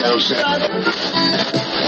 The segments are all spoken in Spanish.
Joseph.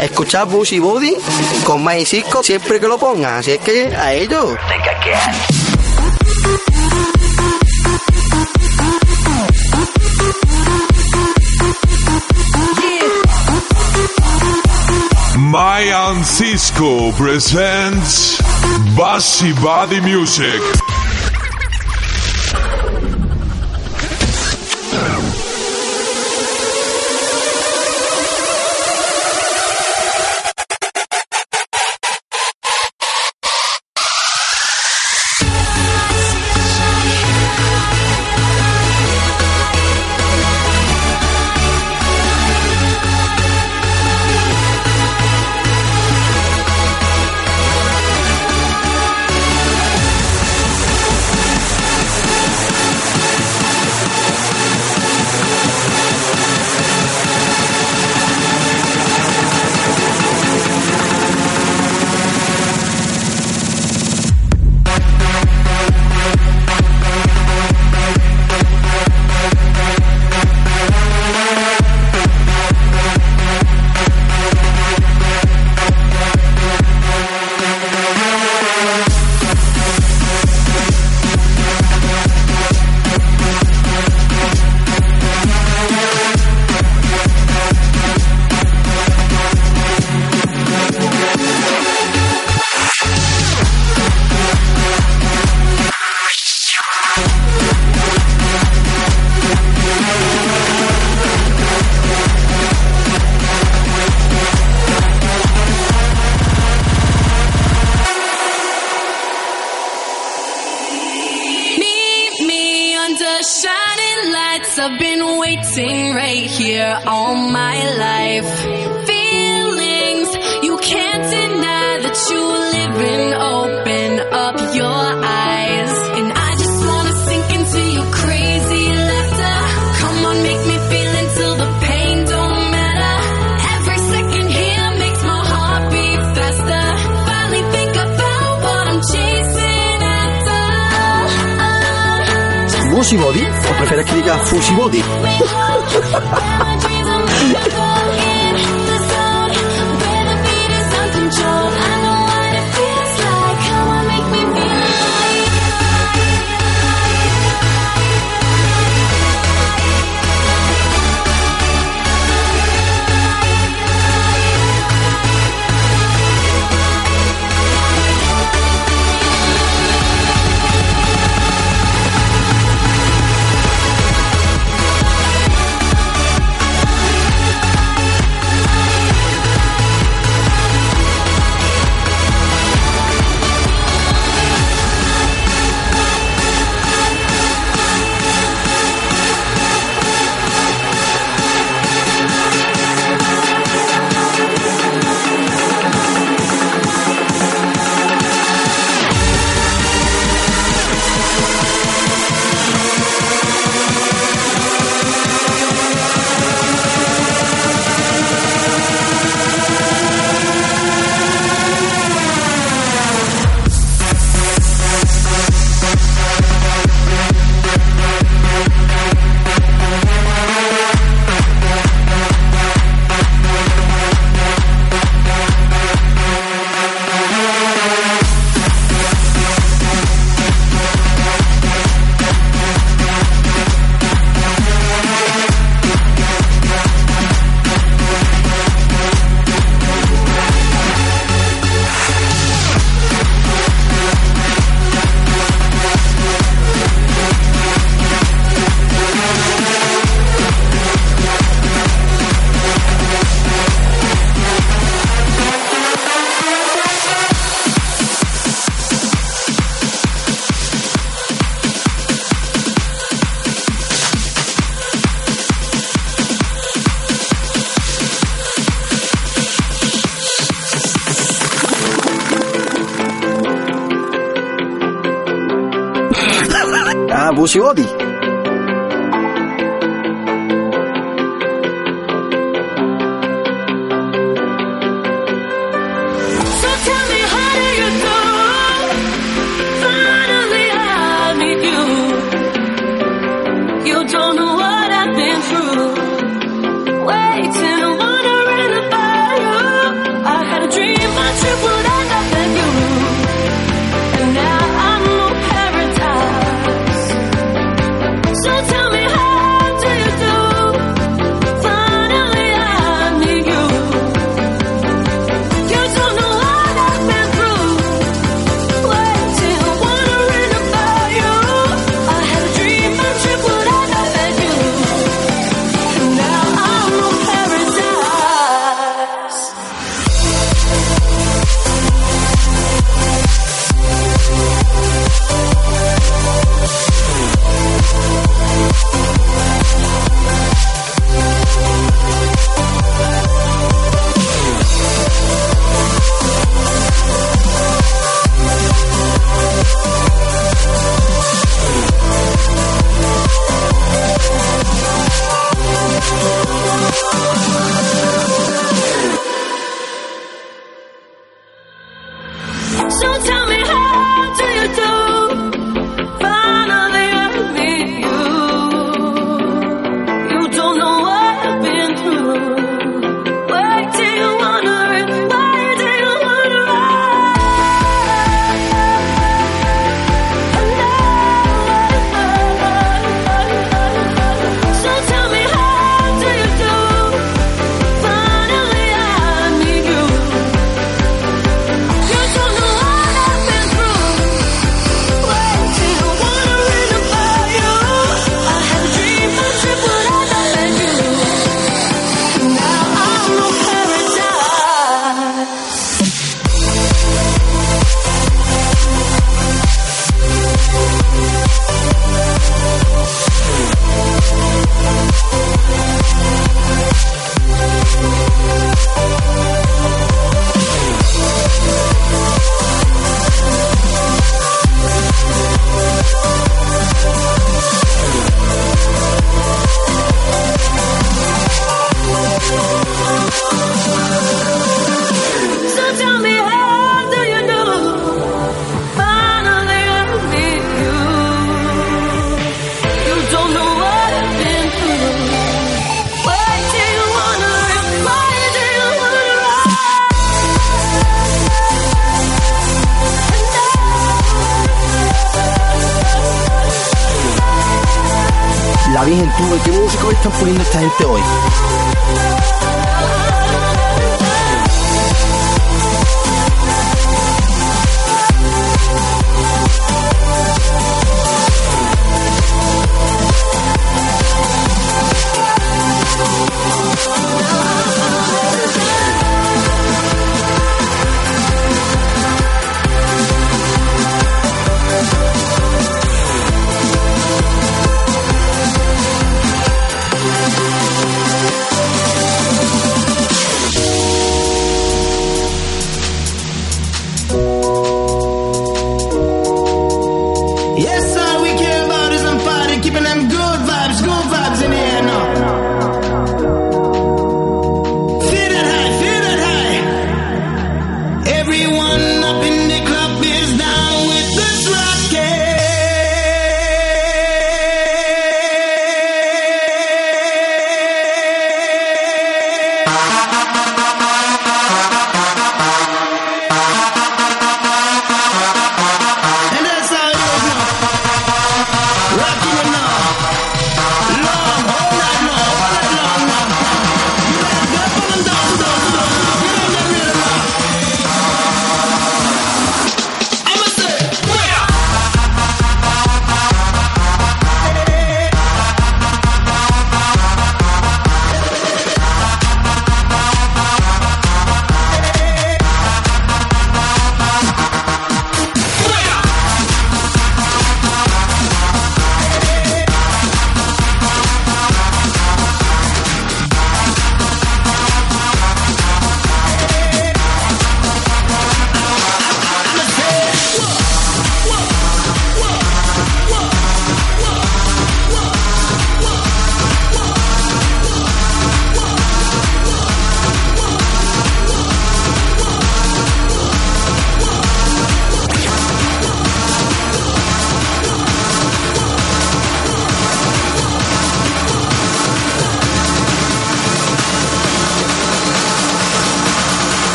Escuchar Busy Body con Mayer Cisco siempre que lo pongan. Así es que a ellos. Mayan Cisco presents Bassy Body Music.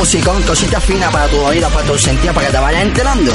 Musicón, cosita fina para tu oído, para tu sentido, para que te vayas enterando.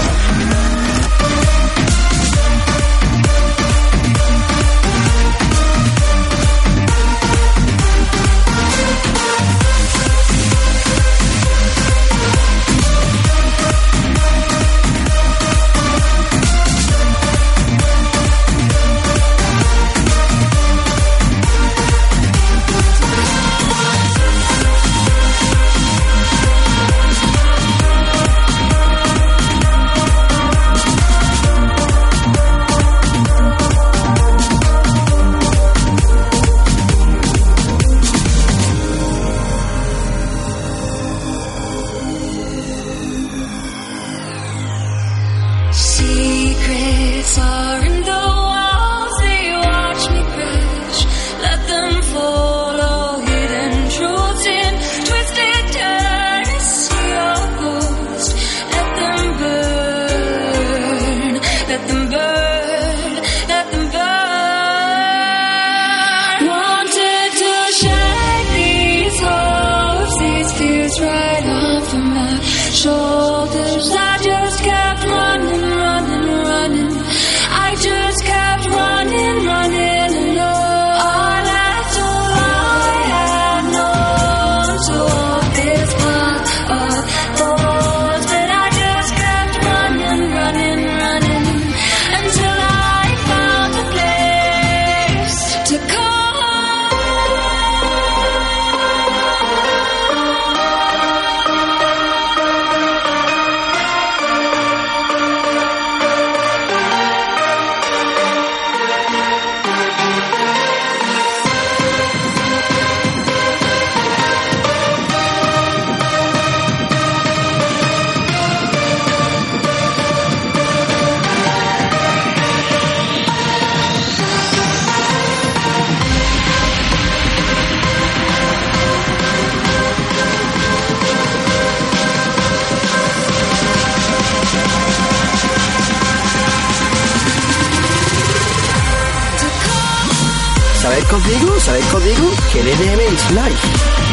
GDDMH Live.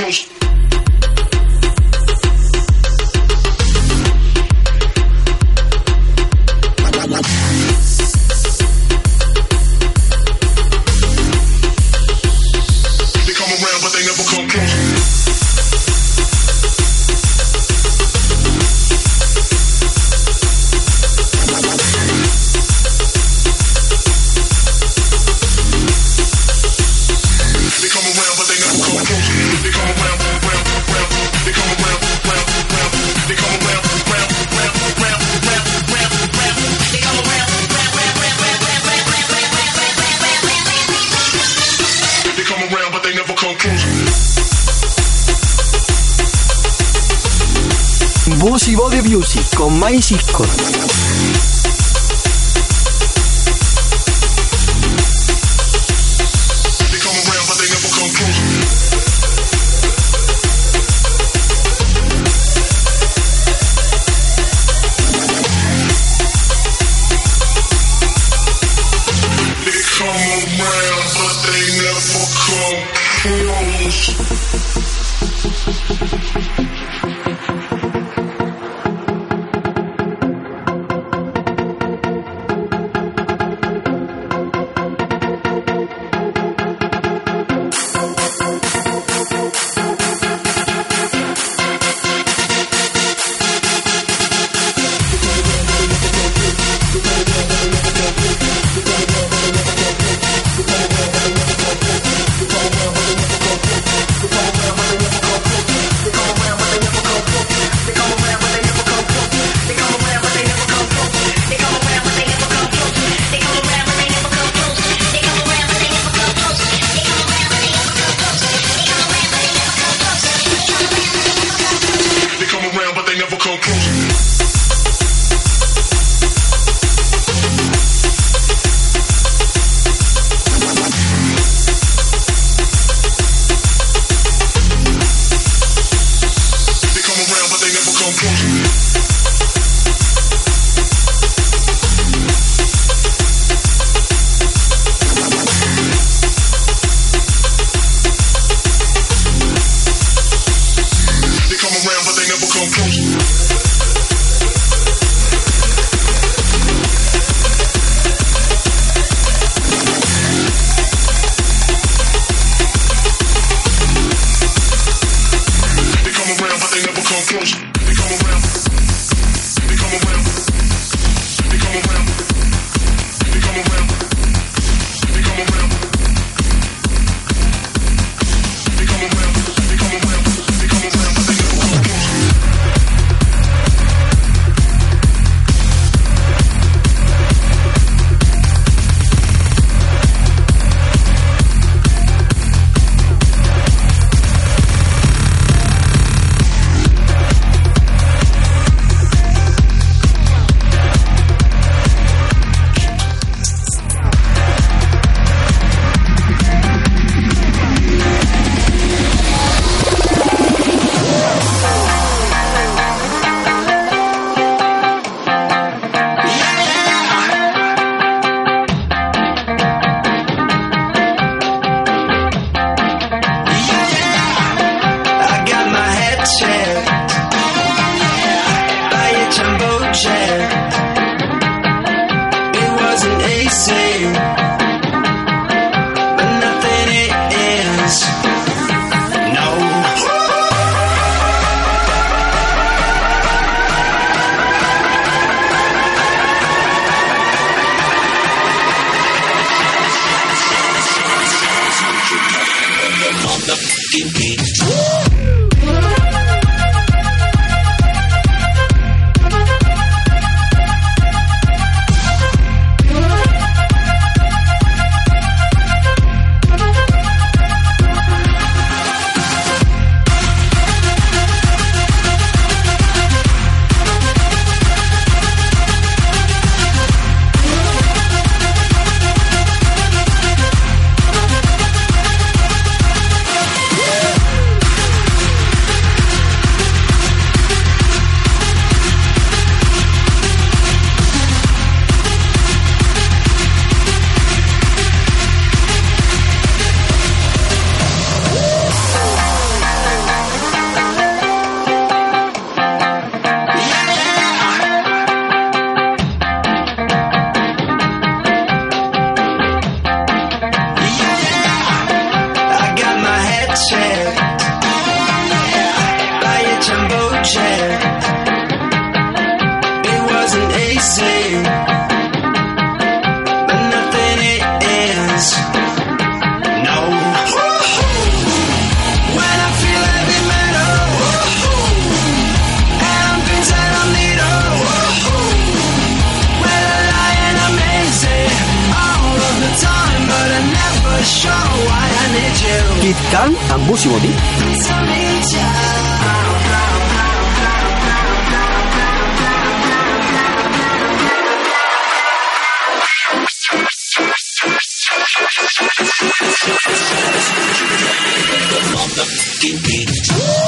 Christ. It's true.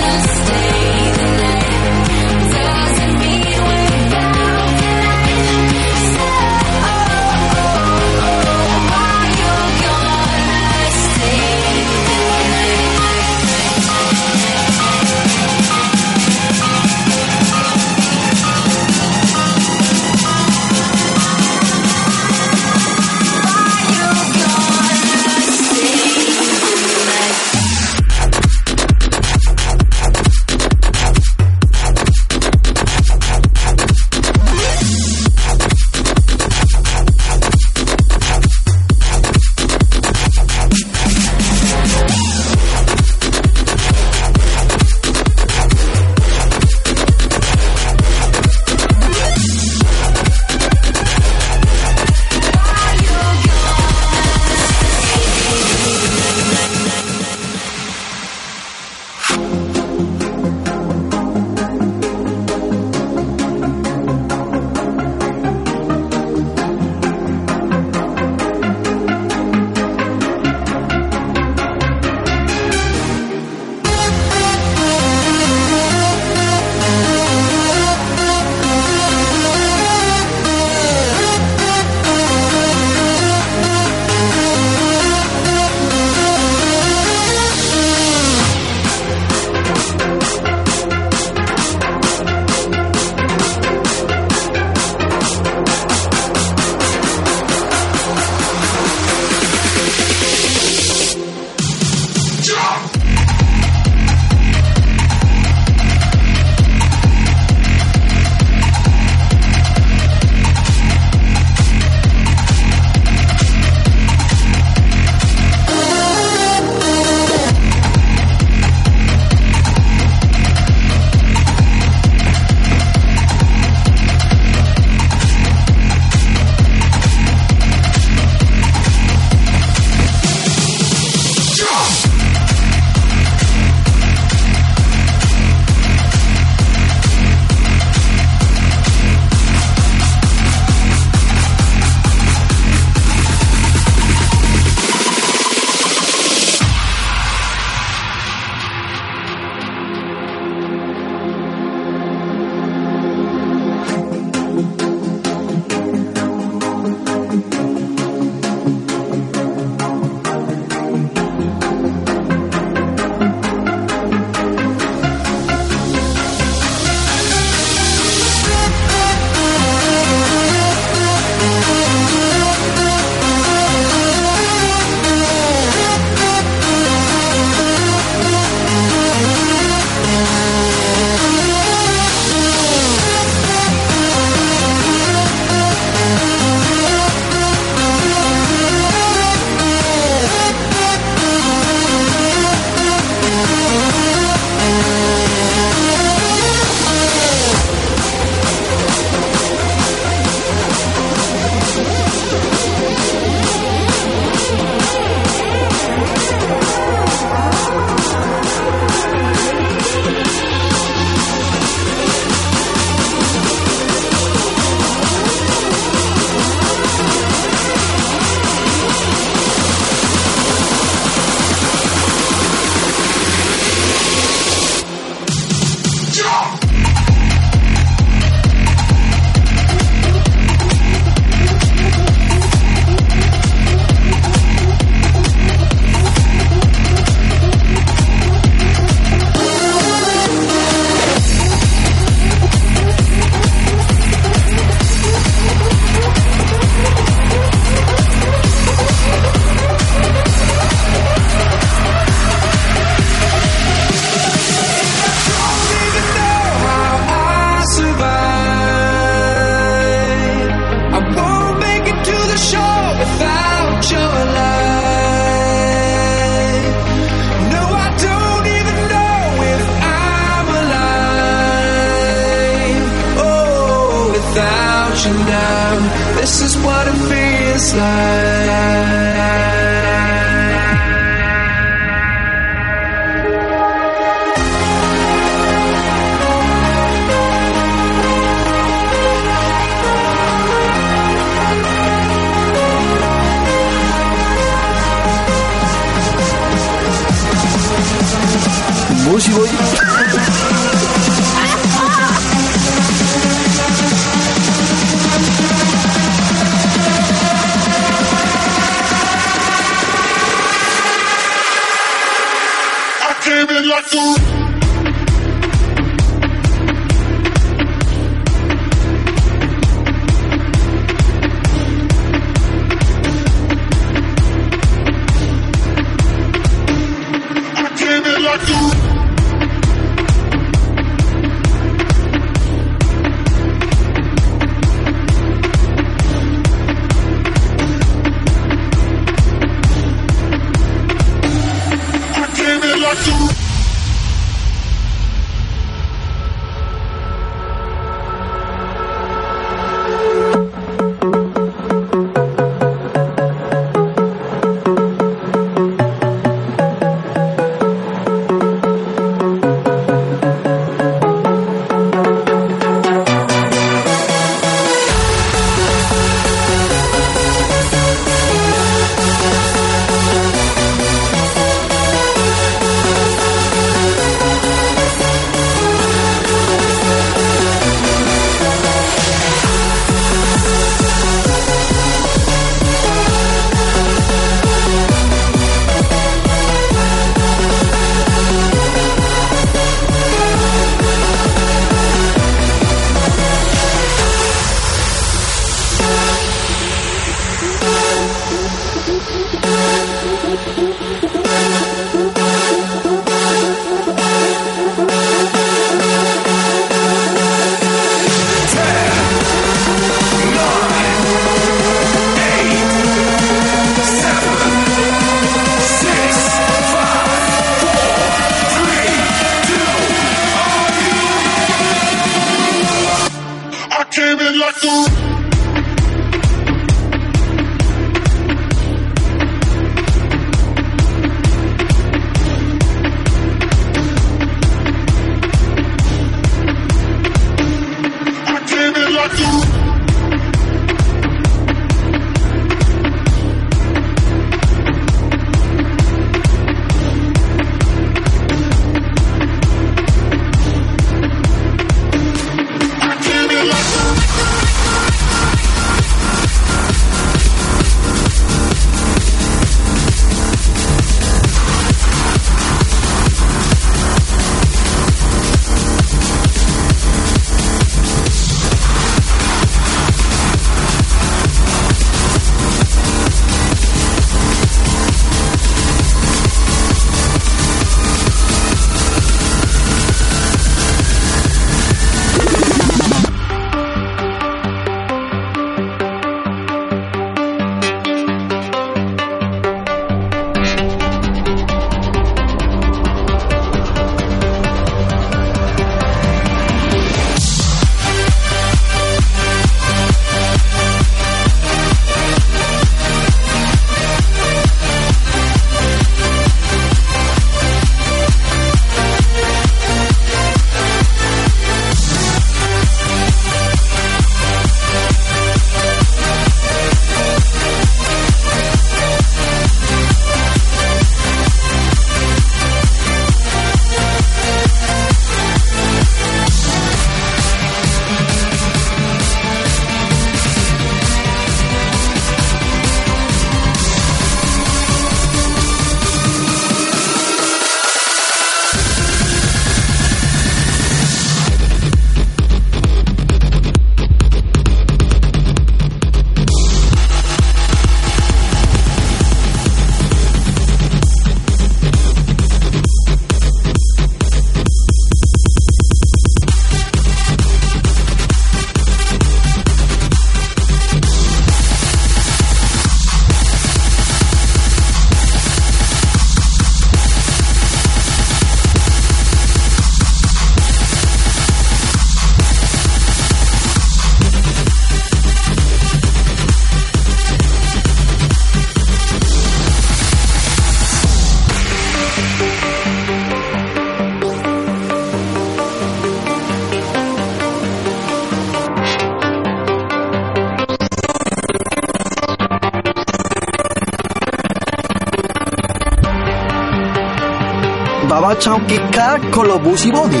Vamos a echar un Kit Kat con los Busy Body.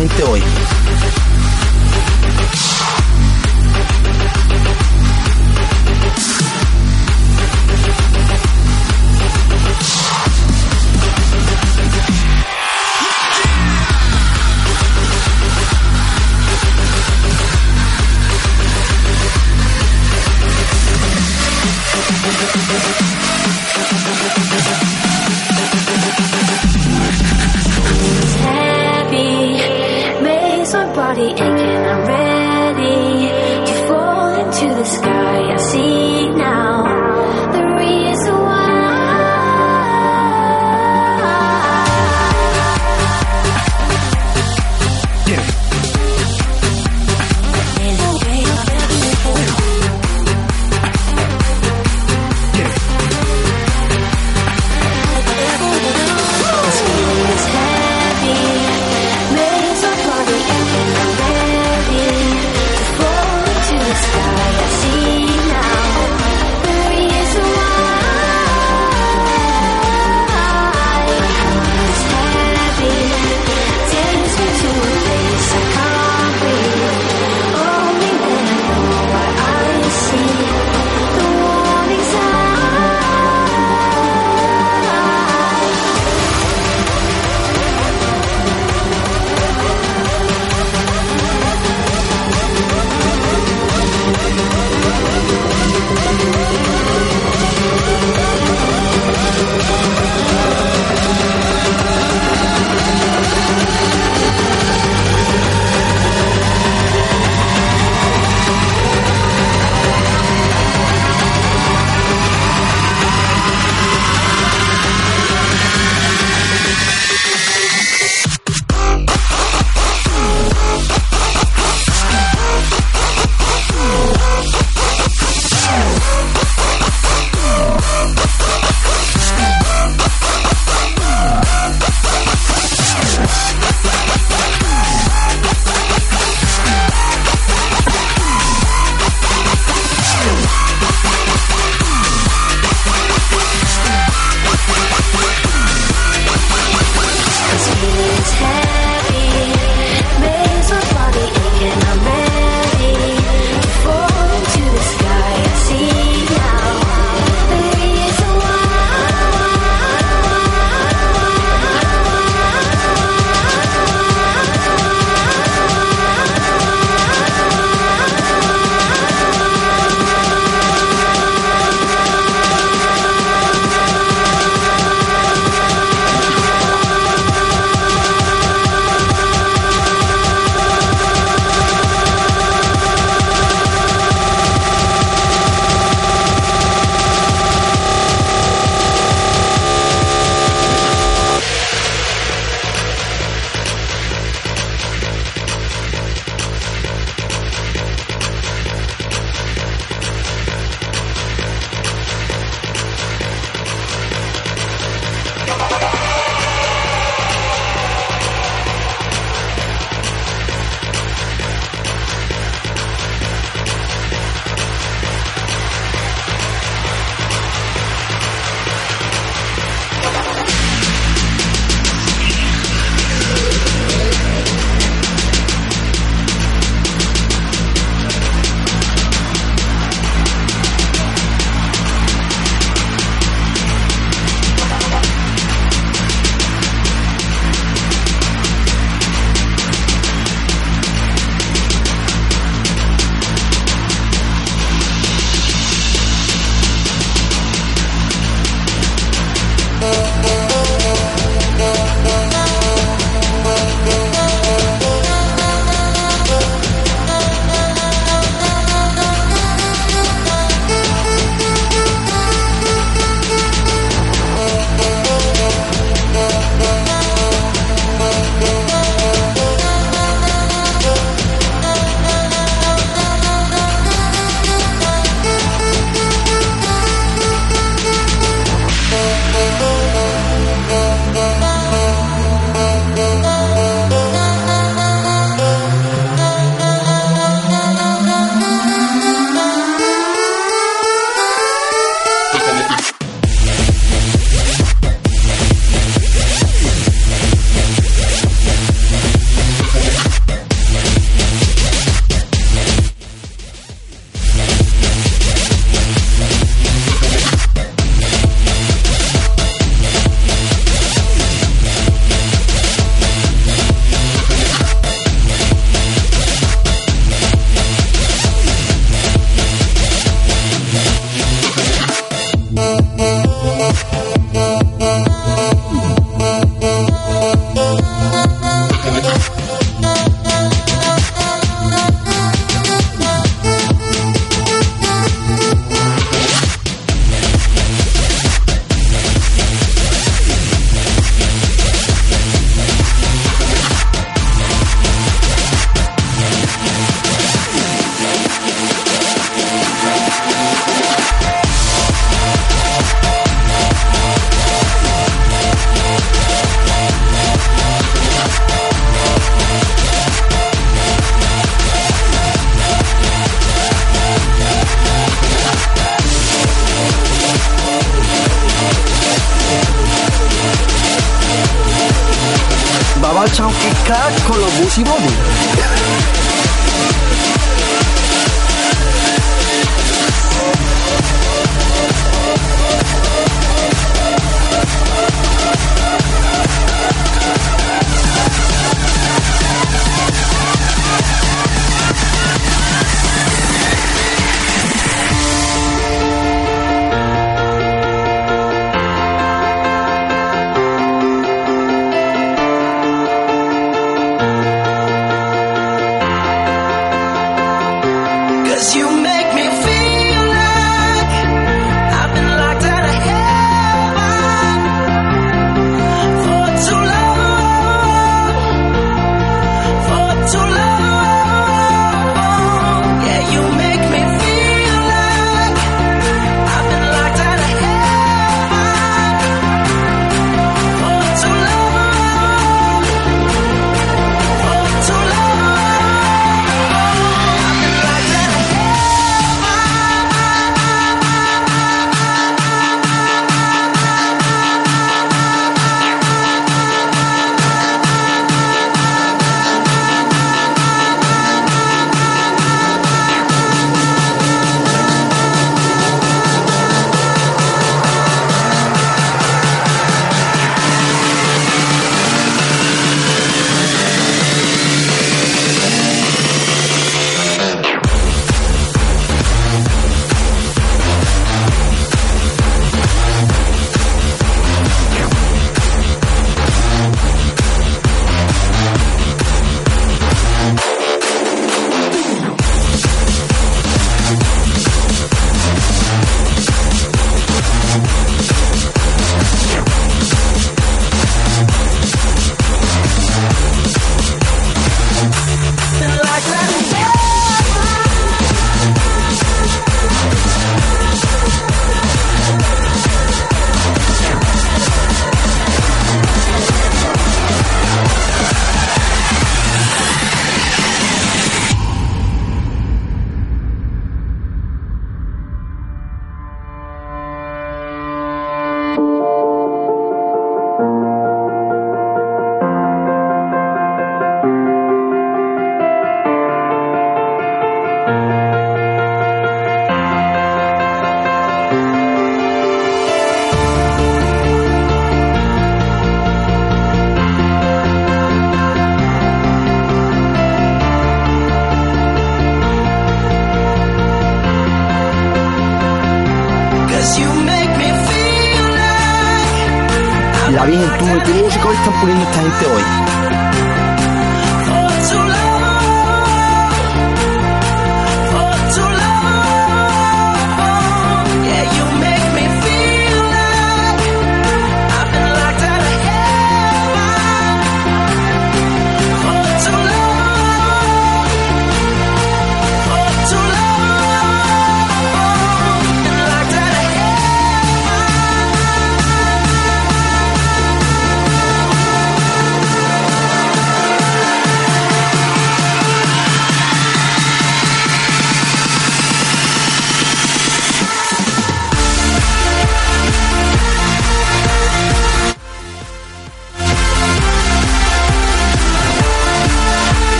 Gente hoy?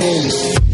animals.